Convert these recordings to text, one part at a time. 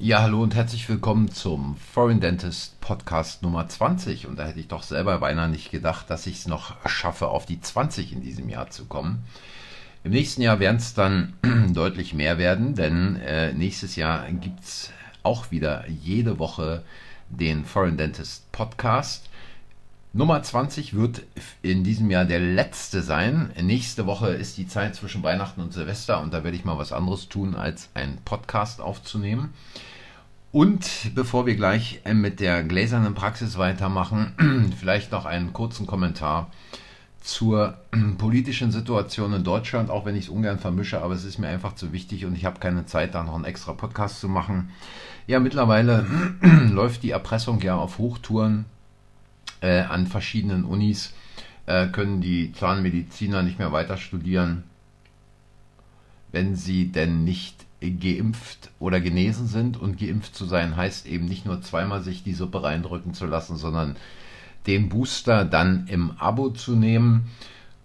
Ja, hallo und herzlich willkommen zum Foreign Dentist Podcast Nummer 20. Und da hätte ich doch selber beinahe nicht gedacht, dass ich es noch schaffe, auf die 20 in diesem Jahr zu kommen. Im nächsten Jahr werden es dann deutlich mehr werden, denn äh, nächstes Jahr gibt es auch wieder jede Woche den Foreign Dentist Podcast. Nummer 20 wird in diesem Jahr der letzte sein. Nächste Woche ist die Zeit zwischen Weihnachten und Silvester und da werde ich mal was anderes tun, als einen Podcast aufzunehmen. Und bevor wir gleich äh, mit der gläsernen Praxis weitermachen, vielleicht noch einen kurzen Kommentar zur politischen Situation in Deutschland, auch wenn ich es ungern vermische, aber es ist mir einfach zu wichtig und ich habe keine Zeit, da noch einen extra Podcast zu machen. Ja, mittlerweile läuft die Erpressung ja auf Hochtouren äh, an verschiedenen Unis, äh, können die Zahnmediziner nicht mehr weiter studieren, wenn sie denn nicht geimpft oder genesen sind. Und geimpft zu sein heißt eben nicht nur zweimal sich die Suppe reindrücken zu lassen, sondern den Booster dann im Abo zu nehmen.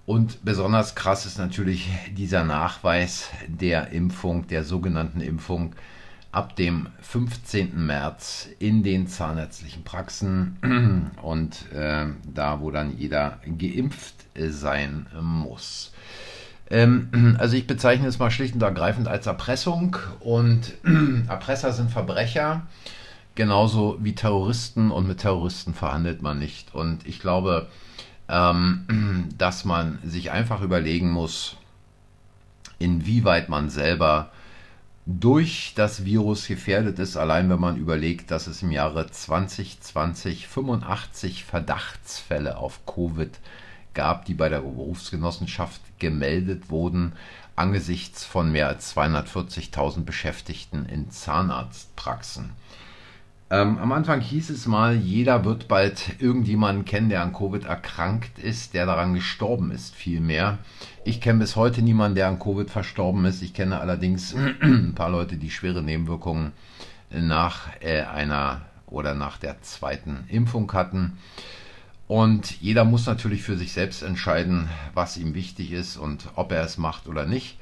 Und besonders krass ist natürlich dieser Nachweis der Impfung, der sogenannten Impfung ab dem 15. März in den zahnärztlichen Praxen und äh, da, wo dann jeder geimpft sein muss. Ähm, also ich bezeichne es mal schlicht und ergreifend als Erpressung und Erpresser sind Verbrecher, genauso wie Terroristen und mit Terroristen verhandelt man nicht. Und ich glaube, ähm, dass man sich einfach überlegen muss, inwieweit man selber durch das Virus gefährdet ist, allein wenn man überlegt, dass es im Jahre 2020 85 Verdachtsfälle auf Covid gab, die bei der Berufsgenossenschaft gemeldet wurden, angesichts von mehr als 240.000 Beschäftigten in Zahnarztpraxen. Ähm, am Anfang hieß es mal, jeder wird bald irgendjemanden kennen, der an Covid erkrankt ist, der daran gestorben ist, vielmehr. Ich kenne bis heute niemanden, der an Covid verstorben ist. Ich kenne allerdings ein paar Leute, die schwere Nebenwirkungen nach äh, einer oder nach der zweiten Impfung hatten. Und jeder muss natürlich für sich selbst entscheiden, was ihm wichtig ist und ob er es macht oder nicht.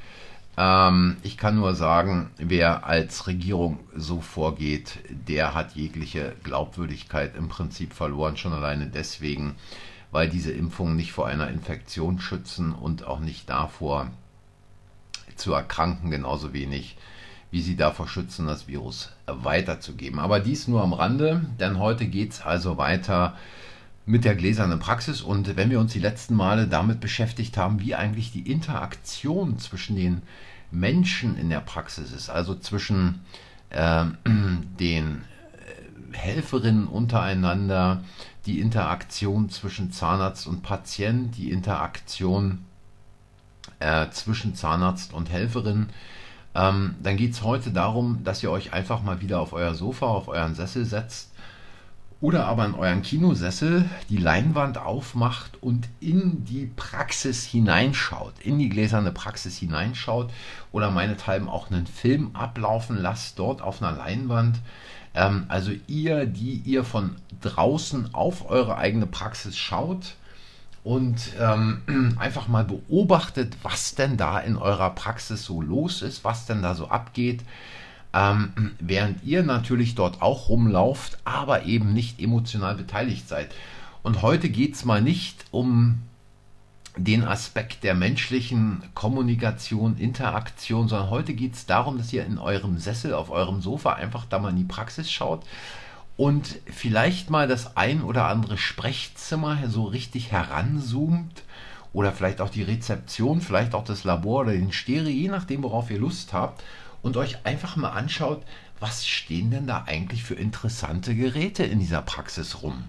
Ähm, ich kann nur sagen, wer als Regierung so vorgeht, der hat jegliche Glaubwürdigkeit im Prinzip verloren, schon alleine deswegen, weil diese Impfungen nicht vor einer Infektion schützen und auch nicht davor zu erkranken, genauso wenig wie sie davor schützen, das Virus weiterzugeben. Aber dies nur am Rande, denn heute geht es also weiter mit der gläsernen Praxis. Und wenn wir uns die letzten Male damit beschäftigt haben, wie eigentlich die Interaktion zwischen den Menschen in der Praxis ist, also zwischen äh, den Helferinnen untereinander, die Interaktion zwischen Zahnarzt und Patient, die Interaktion äh, zwischen Zahnarzt und Helferin. Ähm, dann geht es heute darum, dass ihr euch einfach mal wieder auf euer Sofa, auf euren Sessel setzt oder aber in euren Kinosessel die Leinwand aufmacht und in die Praxis hineinschaut, in die gläserne Praxis hineinschaut oder meinethalben auch einen Film ablaufen lasst dort auf einer Leinwand. Ähm, also ihr, die ihr von draußen auf eure eigene Praxis schaut und ähm, einfach mal beobachtet, was denn da in eurer Praxis so los ist, was denn da so abgeht ähm, während ihr natürlich dort auch rumlauft, aber eben nicht emotional beteiligt seid. Und heute geht es mal nicht um den Aspekt der menschlichen Kommunikation, Interaktion, sondern heute geht es darum, dass ihr in eurem Sessel, auf eurem Sofa einfach da mal in die Praxis schaut und vielleicht mal das ein oder andere Sprechzimmer so richtig heranzoomt oder vielleicht auch die Rezeption, vielleicht auch das Labor oder den Stereo, je nachdem, worauf ihr Lust habt und euch einfach mal anschaut, was stehen denn da eigentlich für interessante Geräte in dieser Praxis rum.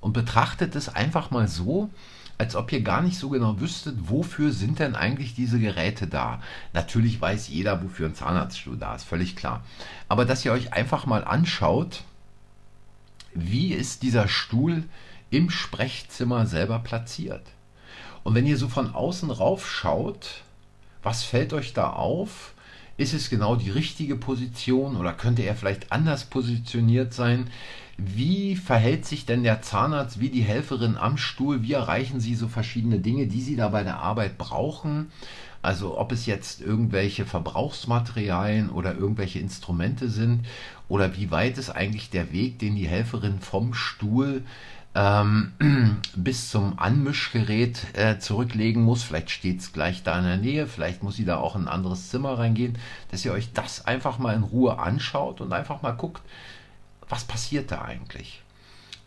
Und betrachtet es einfach mal so, als ob ihr gar nicht so genau wüsstet, wofür sind denn eigentlich diese Geräte da. Natürlich weiß jeder, wofür ein Zahnarztstuhl da ist, völlig klar. Aber dass ihr euch einfach mal anschaut, wie ist dieser Stuhl im Sprechzimmer selber platziert. Und wenn ihr so von außen rauf schaut, was fällt euch da auf? Ist es genau die richtige Position oder könnte er vielleicht anders positioniert sein? Wie verhält sich denn der Zahnarzt wie die Helferin am Stuhl? Wie erreichen Sie so verschiedene Dinge, die Sie da bei der Arbeit brauchen? Also ob es jetzt irgendwelche Verbrauchsmaterialien oder irgendwelche Instrumente sind oder wie weit ist eigentlich der Weg, den die Helferin vom Stuhl ähm, bis zum Anmischgerät äh, zurücklegen muss. Vielleicht steht es gleich da in der Nähe, vielleicht muss sie da auch in ein anderes Zimmer reingehen, dass ihr euch das einfach mal in Ruhe anschaut und einfach mal guckt, was passiert da eigentlich.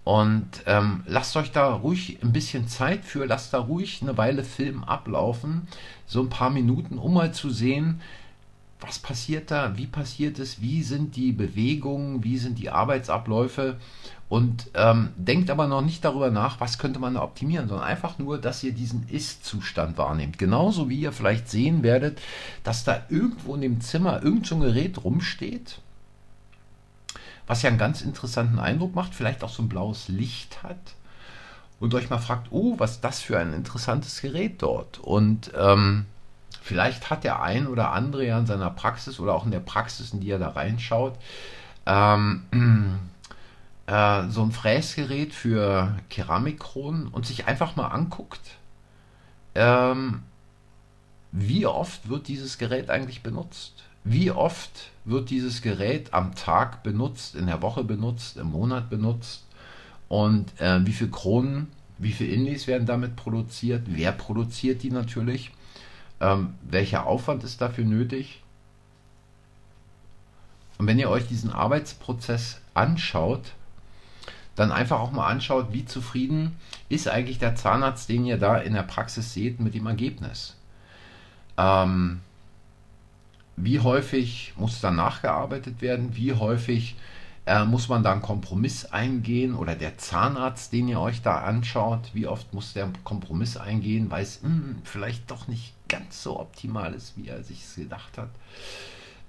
Und ähm, lasst euch da ruhig ein bisschen Zeit für, lasst da ruhig eine Weile Film ablaufen, so ein paar Minuten, um mal zu sehen, was passiert da, wie passiert es, wie sind die Bewegungen, wie sind die Arbeitsabläufe und ähm, denkt aber noch nicht darüber nach, was könnte man da optimieren, sondern einfach nur, dass ihr diesen Ist-Zustand wahrnehmt. Genauso wie ihr vielleicht sehen werdet, dass da irgendwo in dem Zimmer irgend so ein Gerät rumsteht, was ja einen ganz interessanten Eindruck macht, vielleicht auch so ein blaues Licht hat und euch mal fragt, oh, was ist das für ein interessantes Gerät dort? Und ähm, vielleicht hat der ein oder andere ja in seiner Praxis oder auch in der Praxis, in die er da reinschaut, ähm, äh, so ein Fräsgerät für Keramikkronen und sich einfach mal anguckt, ähm, wie oft wird dieses Gerät eigentlich benutzt? Wie oft wird dieses Gerät am Tag benutzt, in der Woche benutzt, im Monat benutzt? Und äh, wie viele Kronen, wie viele Inlays werden damit produziert? Wer produziert die natürlich? Ähm, welcher Aufwand ist dafür nötig? Und wenn ihr euch diesen Arbeitsprozess anschaut, dann einfach auch mal anschaut, wie zufrieden ist eigentlich der Zahnarzt, den ihr da in der Praxis seht, mit dem Ergebnis. Ähm, wie häufig muss da nachgearbeitet werden? Wie häufig äh, muss man da einen Kompromiss eingehen? Oder der Zahnarzt, den ihr euch da anschaut, wie oft muss der Kompromiss eingehen, weil es mh, hm, vielleicht doch nicht ganz so optimal ist, wie er sich gedacht hat?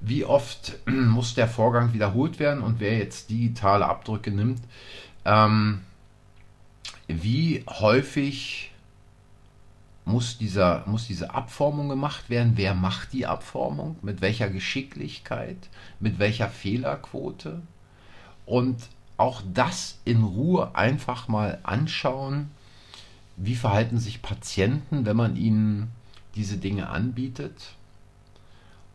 Wie oft muss der Vorgang wiederholt werden? Und wer jetzt digitale Abdrücke nimmt, ähm, wie häufig muss, dieser, muss diese Abformung gemacht werden? Wer macht die Abformung? Mit welcher Geschicklichkeit? Mit welcher Fehlerquote? Und auch das in Ruhe einfach mal anschauen. Wie verhalten sich Patienten, wenn man ihnen diese Dinge anbietet?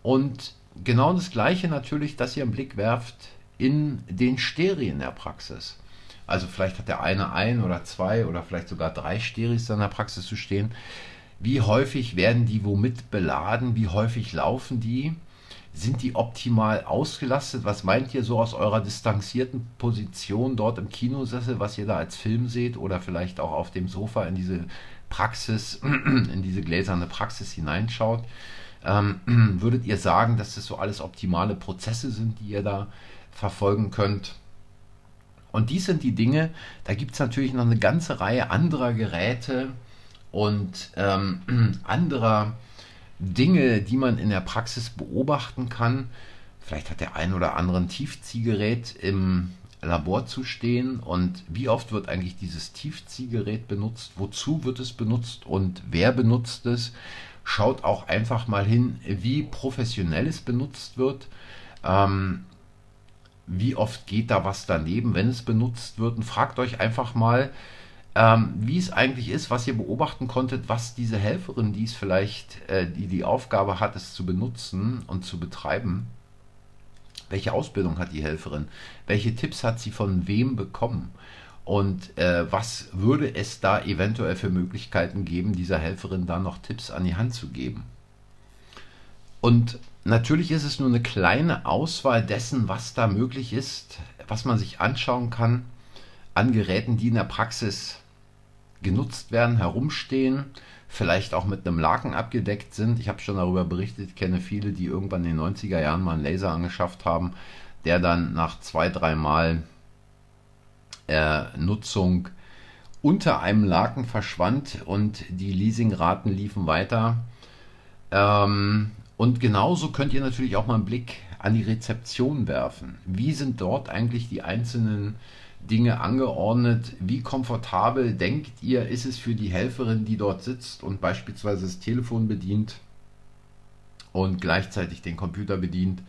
Und genau das Gleiche natürlich, dass ihr einen Blick werft in den Sterien der Praxis. Also vielleicht hat der eine ein oder zwei oder vielleicht sogar drei Steris in der Praxis zu stehen. Wie häufig werden die womit beladen? Wie häufig laufen die? Sind die optimal ausgelastet? Was meint ihr so aus eurer distanzierten Position dort im Kinosessel, was ihr da als Film seht oder vielleicht auch auf dem Sofa in diese Praxis, in diese gläserne Praxis hineinschaut? Ähm, würdet ihr sagen, dass das so alles optimale Prozesse sind, die ihr da verfolgen könnt? Und dies sind die Dinge, da gibt es natürlich noch eine ganze Reihe anderer Geräte und ähm, anderer Dinge, die man in der Praxis beobachten kann. Vielleicht hat der ein oder andere ein Tiefziehgerät im Labor zu stehen und wie oft wird eigentlich dieses Tiefziehgerät benutzt, wozu wird es benutzt und wer benutzt es. Schaut auch einfach mal hin, wie professionell es benutzt wird. Ähm, wie oft geht da was daneben, wenn es benutzt wird. Und fragt euch einfach mal, ähm, wie es eigentlich ist, was ihr beobachten konntet, was diese Helferin, die es vielleicht, äh, die die Aufgabe hat, es zu benutzen und zu betreiben, welche Ausbildung hat die Helferin, welche Tipps hat sie von wem bekommen und äh, was würde es da eventuell für Möglichkeiten geben, dieser Helferin da noch Tipps an die Hand zu geben. Und natürlich ist es nur eine kleine Auswahl dessen, was da möglich ist, was man sich anschauen kann an Geräten, die in der Praxis genutzt werden, herumstehen, vielleicht auch mit einem Laken abgedeckt sind. Ich habe schon darüber berichtet, kenne viele, die irgendwann in den 90er Jahren mal einen Laser angeschafft haben, der dann nach zwei, dreimal äh, Nutzung unter einem Laken verschwand und die Leasingraten liefen weiter. Ähm, und genauso könnt ihr natürlich auch mal einen Blick an die Rezeption werfen. Wie sind dort eigentlich die einzelnen Dinge angeordnet? Wie komfortabel denkt ihr, ist es für die Helferin, die dort sitzt und beispielsweise das Telefon bedient und gleichzeitig den Computer bedient.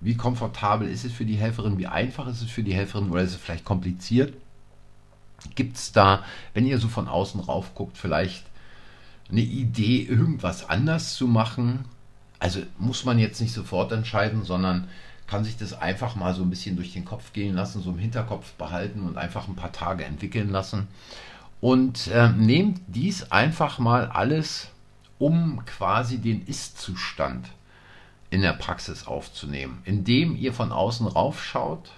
Wie komfortabel ist es für die Helferin? Wie einfach ist es für die Helferin? Oder ist es vielleicht kompliziert? Gibt es da, wenn ihr so von außen rauf guckt, vielleicht eine Idee, irgendwas anders zu machen? Also muss man jetzt nicht sofort entscheiden, sondern kann sich das einfach mal so ein bisschen durch den Kopf gehen lassen, so im Hinterkopf behalten und einfach ein paar Tage entwickeln lassen. Und äh, nehmt dies einfach mal alles, um quasi den Ist-Zustand in der Praxis aufzunehmen, indem ihr von außen raufschaut,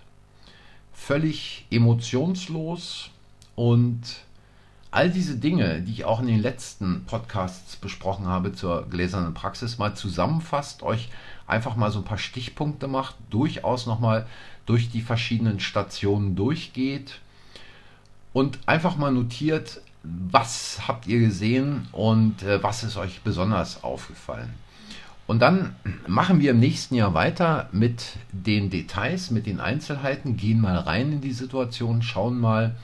völlig emotionslos und all diese Dinge, die ich auch in den letzten Podcasts besprochen habe zur gläsernen Praxis, mal zusammenfasst, euch einfach mal so ein paar Stichpunkte macht, durchaus nochmal durch die verschiedenen Stationen durchgeht und einfach mal notiert, was habt ihr gesehen und äh, was ist euch besonders aufgefallen. Und dann machen wir im nächsten Jahr weiter mit den Details, mit den Einzelheiten, gehen mal rein in die Situation, schauen mal,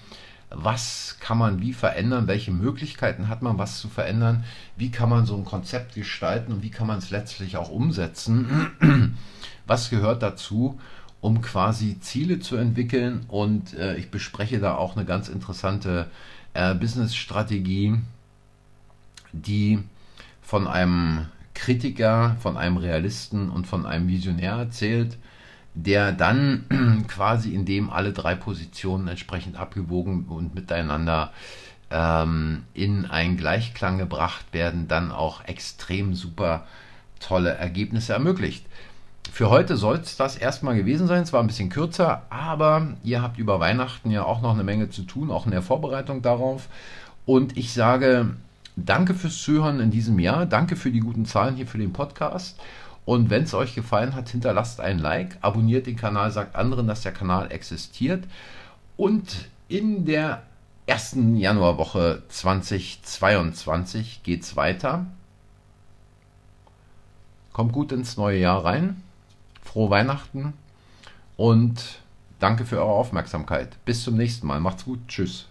was kann man wie verändern, welche Möglichkeiten hat man, was zu verändern, wie kann man so ein Konzept gestalten und wie kann man es letztlich auch umsetzen, was gehört dazu, um quasi Ziele zu entwickeln? Und äh, ich bespreche da auch eine ganz interessante äh, Business-Strategie, die von einem Kritiker, von einem Realisten und von einem Visionär erzählt der dann quasi in dem alle drei Positionen entsprechend abgewogen und miteinander ähm, in einen Gleichklang gebracht werden, dann auch extrem super tolle Ergebnisse ermöglicht. Für heute soll es das erstmal gewesen sein. Es war ein bisschen kürzer, aber ihr habt über Weihnachten ja auch noch eine Menge zu tun, auch in der Vorbereitung darauf. Und ich sage danke fürs Zuhören in diesem Jahr. Danke für die guten Zahlen hier für den Podcast. Und wenn es euch gefallen hat, hinterlasst ein Like, abonniert den Kanal, sagt anderen, dass der Kanal existiert. Und in der ersten Januarwoche 2022 geht es weiter. Kommt gut ins neue Jahr rein. Frohe Weihnachten und danke für eure Aufmerksamkeit. Bis zum nächsten Mal. Macht's gut. Tschüss.